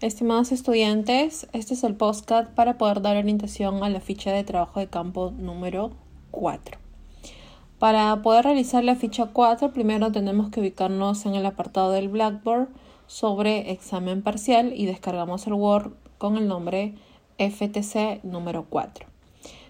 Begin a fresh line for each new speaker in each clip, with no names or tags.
Estimados estudiantes, este es el postcard para poder dar orientación a la ficha de trabajo de campo número 4. Para poder realizar la ficha 4, primero tenemos que ubicarnos en el apartado del Blackboard sobre examen parcial y descargamos el Word con el nombre FTC número 4.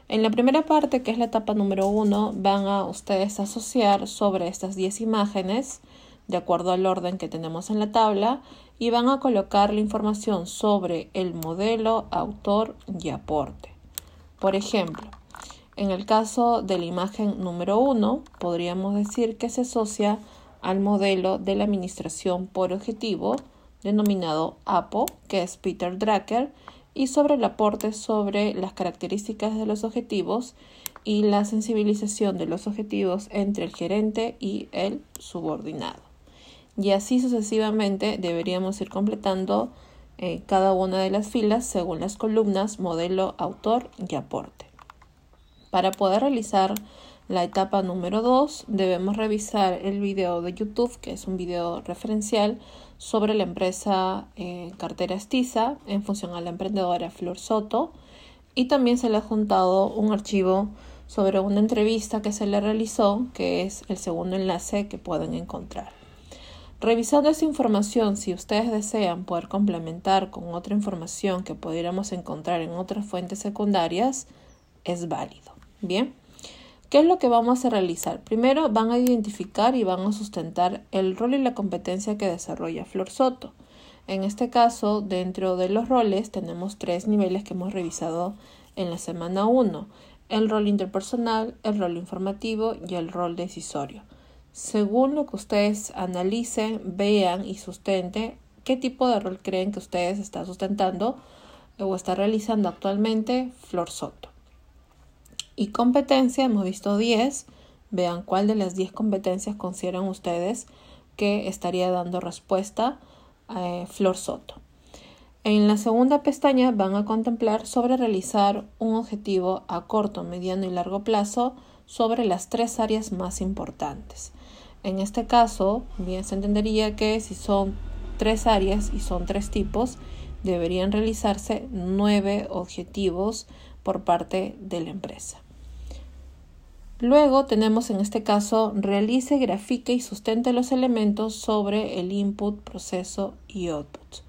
En la primera parte, que es la etapa número 1, van a ustedes asociar sobre estas 10 imágenes, de acuerdo al orden que tenemos en la tabla, y van a colocar la información sobre el modelo, autor y aporte. Por ejemplo, en el caso de la imagen número 1, podríamos decir que se asocia al modelo de la administración por objetivo, denominado APO, que es Peter Drucker, y sobre el aporte sobre las características de los objetivos y la sensibilización de los objetivos entre el gerente y el subordinado y así sucesivamente deberíamos ir completando eh, cada una de las filas según las columnas modelo, autor y aporte. Para poder realizar la etapa número 2 debemos revisar el video de YouTube, que es un video referencial sobre la empresa eh, Cartera Estiza en función a la emprendedora Flor Soto y también se le ha juntado un archivo sobre una entrevista que se le realizó, que es el segundo enlace que pueden encontrar. Revisando esa información, si ustedes desean poder complementar con otra información que pudiéramos encontrar en otras fuentes secundarias, es válido. Bien, ¿qué es lo que vamos a realizar? Primero van a identificar y van a sustentar el rol y la competencia que desarrolla Flor Soto. En este caso, dentro de los roles tenemos tres niveles que hemos revisado en la semana 1. El rol interpersonal, el rol informativo y el rol decisorio según lo que ustedes analicen, vean y sustenten qué tipo de rol creen que ustedes están sustentando o está realizando actualmente Flor Soto. Y competencia, hemos visto 10. Vean cuál de las 10 competencias consideran ustedes que estaría dando respuesta a eh, Flor Soto. En la segunda pestaña van a contemplar sobre realizar un objetivo a corto, mediano y largo plazo sobre las tres áreas más importantes. En este caso, bien se entendería que si son tres áreas y son tres tipos, deberían realizarse nueve objetivos por parte de la empresa. Luego tenemos en este caso realice, grafique y sustente los elementos sobre el input, proceso y output.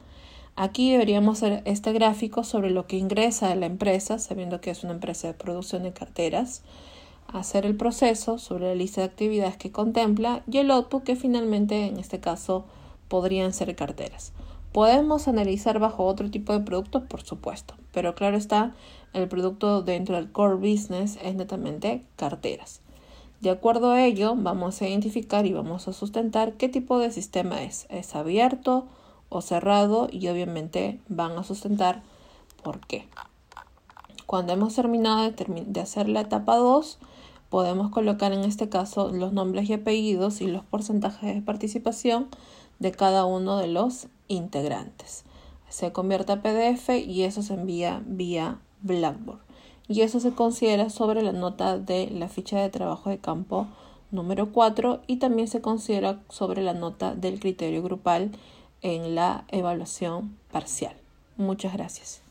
Aquí deberíamos hacer este gráfico sobre lo que ingresa a la empresa, sabiendo que es una empresa de producción de carteras, hacer el proceso sobre la lista de actividades que contempla y el output que finalmente en este caso podrían ser carteras. Podemos analizar bajo otro tipo de productos, por supuesto, pero claro está, el producto dentro del core business es netamente carteras. De acuerdo a ello, vamos a identificar y vamos a sustentar qué tipo de sistema es. ¿Es abierto o cerrado? Y obviamente van a sustentar por qué. Cuando hemos terminado de, hacer la etapa 2, podemos colocar en este caso los nombres y apellidos y los porcentajes de participación de cada uno de los integrantes. Se convierte a PDF y eso se envía vía Blackboard. Y eso se considera sobre la nota de la ficha de trabajo de campo número 4 y también se considera sobre la nota del criterio grupal en la evaluación parcial. Muchas gracias.